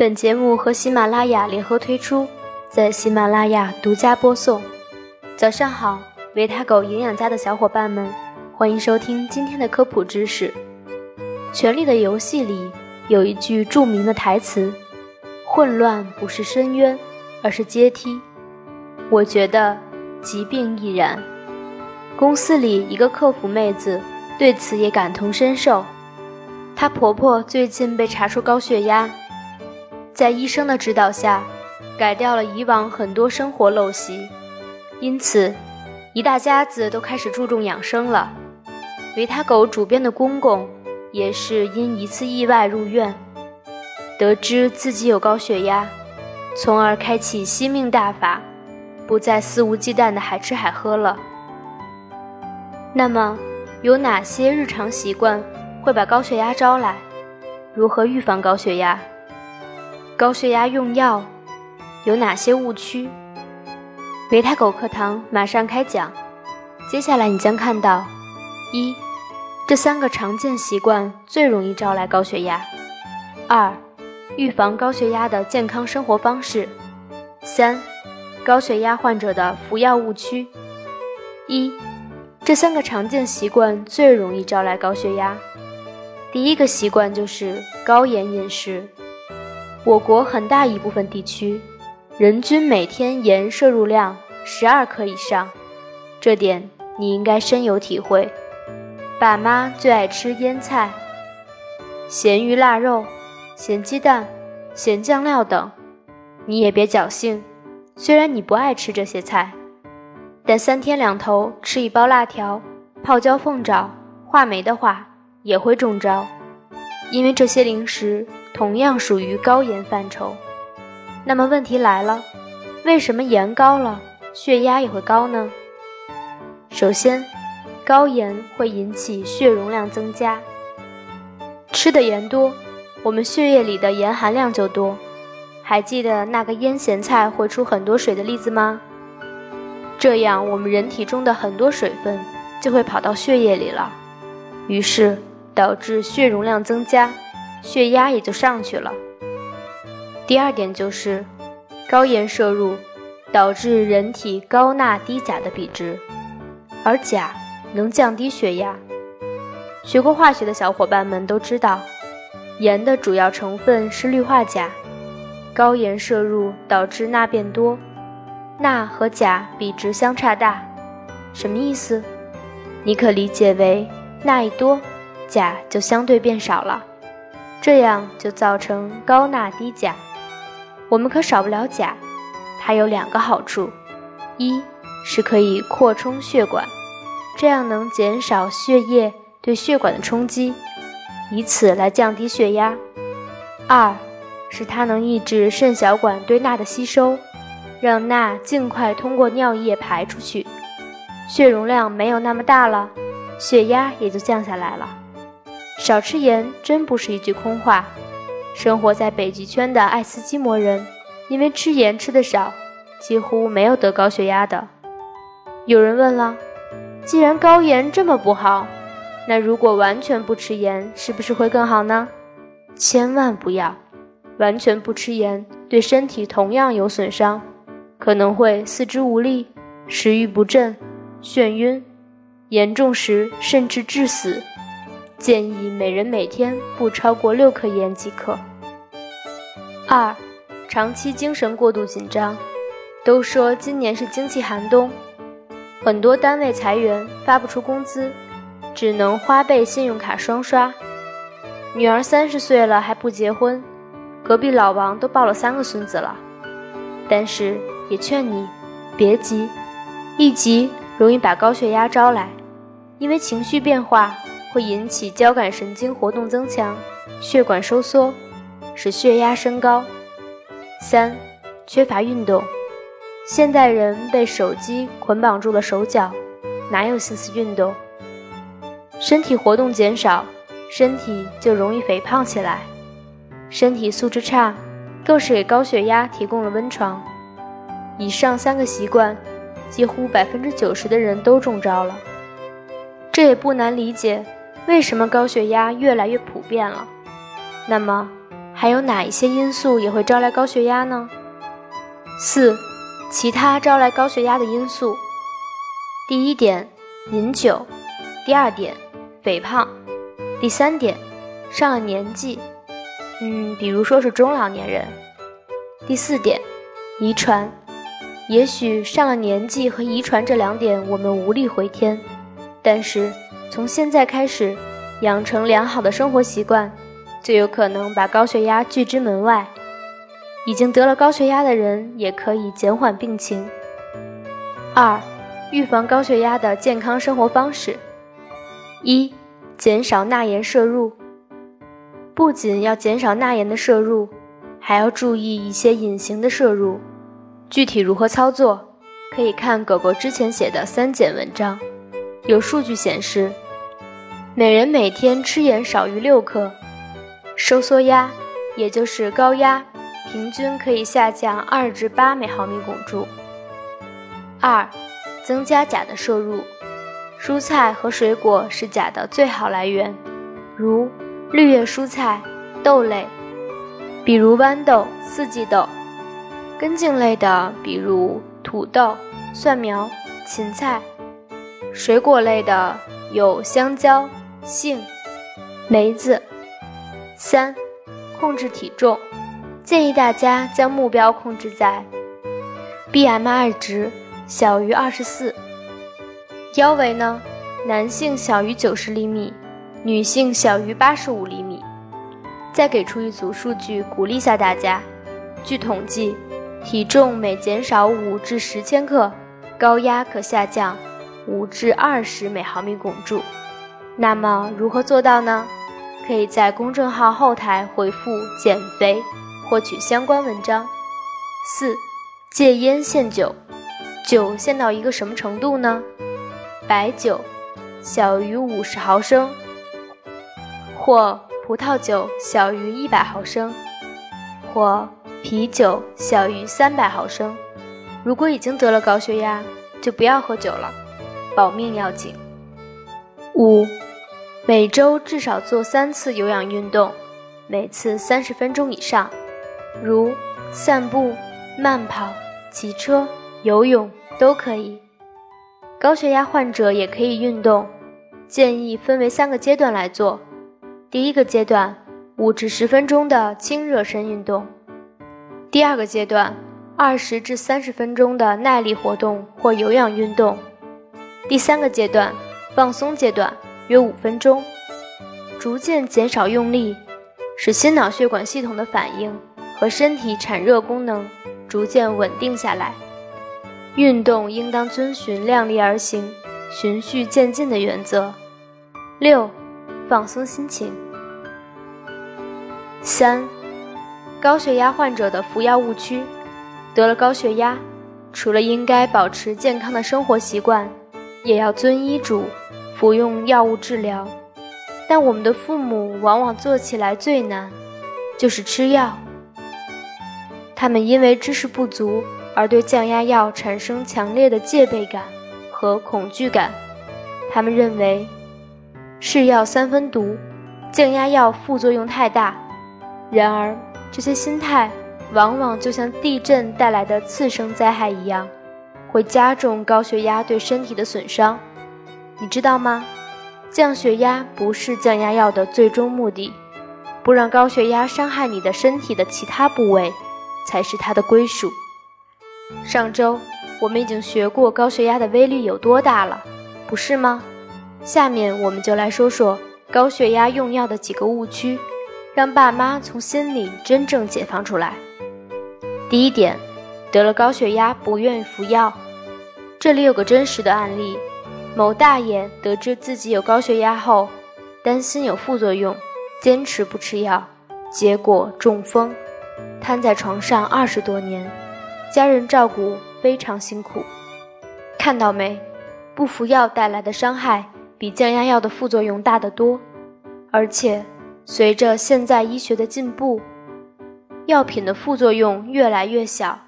本节目和喜马拉雅联合推出，在喜马拉雅独家播送。早上好，维他狗营养家的小伙伴们，欢迎收听今天的科普知识。《权力的游戏》里有一句著名的台词：“混乱不是深渊，而是阶梯。”我觉得疾病亦然。公司里一个客服妹子对此也感同身受。她婆婆最近被查出高血压，在医生的指导下，改掉了以往很多生活陋习，因此一大家子都开始注重养生了。维他狗主编的公公也是因一次意外入院，得知自己有高血压，从而开启惜命大法。不再肆无忌惮的海吃海喝了。那么，有哪些日常习惯会把高血压招来？如何预防高血压？高血压用药有哪些误区？维他狗课堂马上开讲。接下来你将看到：一、这三个常见习惯最容易招来高血压；二、预防高血压的健康生活方式；三。高血压患者的服药误区：一，这三个常见习惯最容易招来高血压。第一个习惯就是高盐饮食。我国很大一部分地区，人均每天盐摄入量十二克以上，这点你应该深有体会。爸妈最爱吃腌菜、咸鱼腊肉、咸鸡蛋、咸酱料等，你也别侥幸。虽然你不爱吃这些菜，但三天两头吃一包辣条、泡椒凤爪、话梅的话，也会中招，因为这些零食同样属于高盐范畴。那么问题来了，为什么盐高了，血压也会高呢？首先，高盐会引起血容量增加，吃的盐多，我们血液里的盐含量就多。还记得那个腌咸菜会出很多水的例子吗？这样我们人体中的很多水分就会跑到血液里了，于是导致血容量增加，血压也就上去了。第二点就是高盐摄入导致人体高钠低钾的比值，而钾能降低血压。学过化学的小伙伴们都知道，盐的主要成分是氯化钾。高盐摄入导致钠变多，钠和钾比值相差大，什么意思？你可理解为钠一多，钾就相对变少了，这样就造成高钠低钾。我们可少不了钾，它有两个好处：一是可以扩充血管，这样能减少血液对血管的冲击，以此来降低血压；二。是它能抑制肾小管对钠的吸收，让钠尽快通过尿液排出去，血容量没有那么大了，血压也就降下来了。少吃盐真不是一句空话。生活在北极圈的爱斯基摩人，因为吃盐吃的少，几乎没有得高血压的。有人问了，既然高盐这么不好，那如果完全不吃盐，是不是会更好呢？千万不要。完全不吃盐，对身体同样有损伤，可能会四肢无力、食欲不振、眩晕，严重时甚至致死。建议每人每天不超过六克盐即可。二，长期精神过度紧张。都说今年是经济寒冬，很多单位裁员，发不出工资，只能花呗、信用卡双刷。女儿三十岁了还不结婚。隔壁老王都抱了三个孙子了，但是也劝你别急，一急容易把高血压招来，因为情绪变化会引起交感神经活动增强，血管收缩，使血压升高。三，缺乏运动，现代人被手机捆绑住了手脚，哪有心思运动？身体活动减少，身体就容易肥胖起来。身体素质差，更是给高血压提供了温床。以上三个习惯，几乎百分之九十的人都中招了。这也不难理解，为什么高血压越来越普遍了。那么，还有哪一些因素也会招来高血压呢？四、其他招来高血压的因素。第一点，饮酒；第二点，肥胖；第三点，上了年纪，嗯，比如说是中老年人；第四点，遗传。也许上了年纪和遗传这两点我们无力回天，但是从现在开始，养成良好的生活习惯。就有可能把高血压拒之门外。已经得了高血压的人也可以减缓病情。二、预防高血压的健康生活方式：一、减少钠盐摄入。不仅要减少钠盐的摄入，还要注意一些隐形的摄入。具体如何操作，可以看狗狗之前写的三减文章。有数据显示，每人每天吃盐少于六克。收缩压，也就是高压，平均可以下降二至八每毫米汞柱。二，增加钾的摄入，蔬菜和水果是钾的最好来源，如绿叶蔬菜、豆类，比如豌豆、四季豆；根茎类的，比如土豆、蒜苗、芹菜；水果类的有香蕉、杏、梅子。三、控制体重，建议大家将目标控制在 BMI 值小于二十四。腰围呢，男性小于九十厘米，女性小于八十五厘米。再给出一组数据，鼓励下大家。据统计，体重每减少五至十千克，高压可下降五至二十每毫米汞柱。那么如何做到呢？可以在公众号后台回复“减肥”获取相关文章。四、戒烟限酒，酒限到一个什么程度呢？白酒小于五十毫升，或葡萄酒小于一百毫升，或啤酒小于三百毫升。如果已经得了高血压，就不要喝酒了，保命要紧。五。每周至少做三次有氧运动，每次三十分钟以上，如散步、慢跑、骑车、游泳都可以。高血压患者也可以运动，建议分为三个阶段来做。第一个阶段，五至十分钟的轻热身运动；第二个阶段，二十至三十分钟的耐力活动或有氧运动；第三个阶段，放松阶段。约五分钟，逐渐减少用力，使心脑血管系统的反应和身体产热功能逐渐稳定下来。运动应当遵循量力而行、循序渐进的原则。六、放松心情。三、高血压患者的服药误区。得了高血压，除了应该保持健康的生活习惯，也要遵医嘱。服用药物治疗，但我们的父母往往做起来最难，就是吃药。他们因为知识不足而对降压药产生强烈的戒备感和恐惧感。他们认为，是药三分毒，降压药副作用太大。然而，这些心态往往就像地震带来的次生灾害一样，会加重高血压对身体的损伤。你知道吗？降血压不是降压药的最终目的，不让高血压伤害你的身体的其他部位，才是它的归属。上周我们已经学过高血压的威力有多大了，不是吗？下面我们就来说说高血压用药的几个误区，让爸妈从心里真正解放出来。第一点，得了高血压不愿意服药。这里有个真实的案例。某大爷得知自己有高血压后，担心有副作用，坚持不吃药，结果中风，瘫在床上二十多年，家人照顾非常辛苦。看到没？不服药带来的伤害比降压药的副作用大得多，而且随着现在医学的进步，药品的副作用越来越小，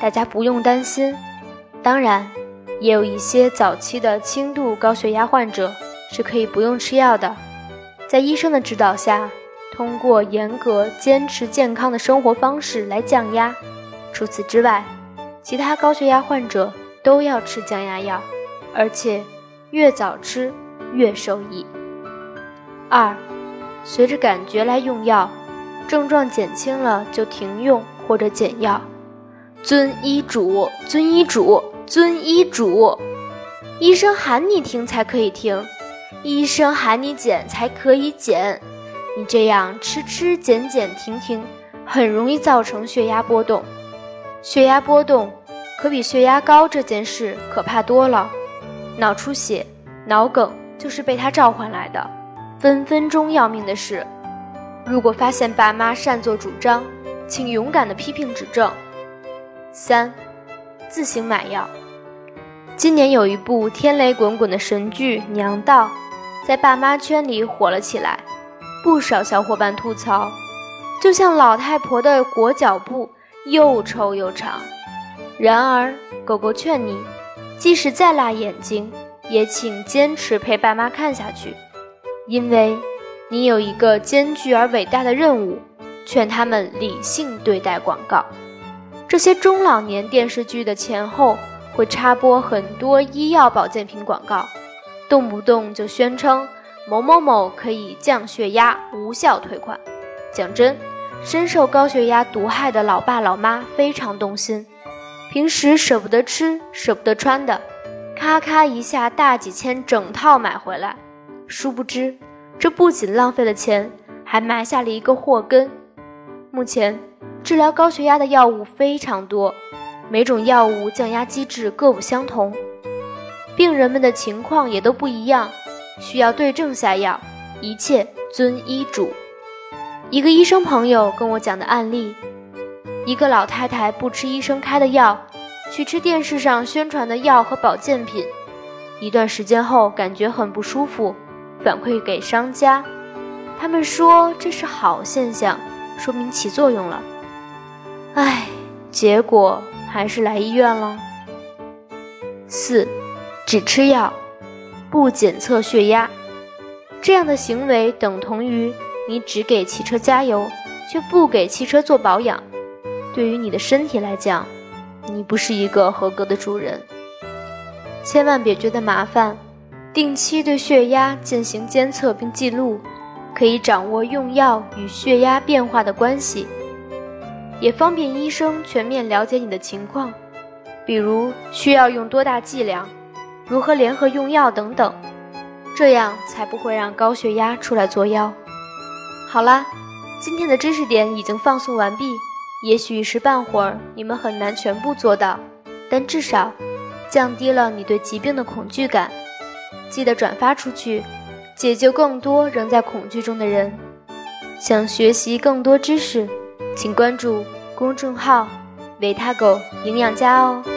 大家不用担心。当然。也有一些早期的轻度高血压患者是可以不用吃药的，在医生的指导下，通过严格坚持健康的生活方式来降压。除此之外，其他高血压患者都要吃降压药，而且越早吃越受益。二，随着感觉来用药，症状减轻了就停用或者减药。遵医嘱，遵医嘱，遵医嘱。医生喊你停才可以停，医生喊你减才可以减。你这样吃吃减减停停，很容易造成血压波动。血压波动可比血压高这件事可怕多了。脑出血、脑梗就是被他召唤来的，分分钟要命的事。如果发现爸妈擅作主张，请勇敢的批评指正。三，自行买药。今年有一部天雷滚滚的神剧《娘道》，在爸妈圈里火了起来，不少小伙伴吐槽，就像老太婆的裹脚布，又臭又长。然而，狗狗劝你，即使再辣眼睛，也请坚持陪爸妈看下去，因为你有一个艰巨而伟大的任务，劝他们理性对待广告。这些中老年电视剧的前后会插播很多医药保健品广告，动不动就宣称某某某可以降血压、无效退款。讲真，深受高血压毒害的老爸老妈非常动心，平时舍不得吃、舍不得穿的，咔咔一下大几千整套买回来。殊不知，这不仅浪费了钱，还埋下了一个祸根。目前。治疗高血压的药物非常多，每种药物降压机制各不相同，病人们的情况也都不一样，需要对症下药，一切遵医嘱。一个医生朋友跟我讲的案例：一个老太太不吃医生开的药，去吃电视上宣传的药和保健品，一段时间后感觉很不舒服，反馈给商家，他们说这是好现象，说明起作用了。唉，结果还是来医院了。四，只吃药，不检测血压，这样的行为等同于你只给汽车加油，却不给汽车做保养。对于你的身体来讲，你不是一个合格的主人。千万别觉得麻烦，定期对血压进行监测并记录，可以掌握用药与血压变化的关系。也方便医生全面了解你的情况，比如需要用多大剂量，如何联合用药等等，这样才不会让高血压出来作妖。好啦，今天的知识点已经放送完毕，也许一时半会儿你们很难全部做到，但至少降低了你对疾病的恐惧感。记得转发出去，解救更多仍在恐惧中的人。想学习更多知识。请关注公众号“维他狗营养家”哦。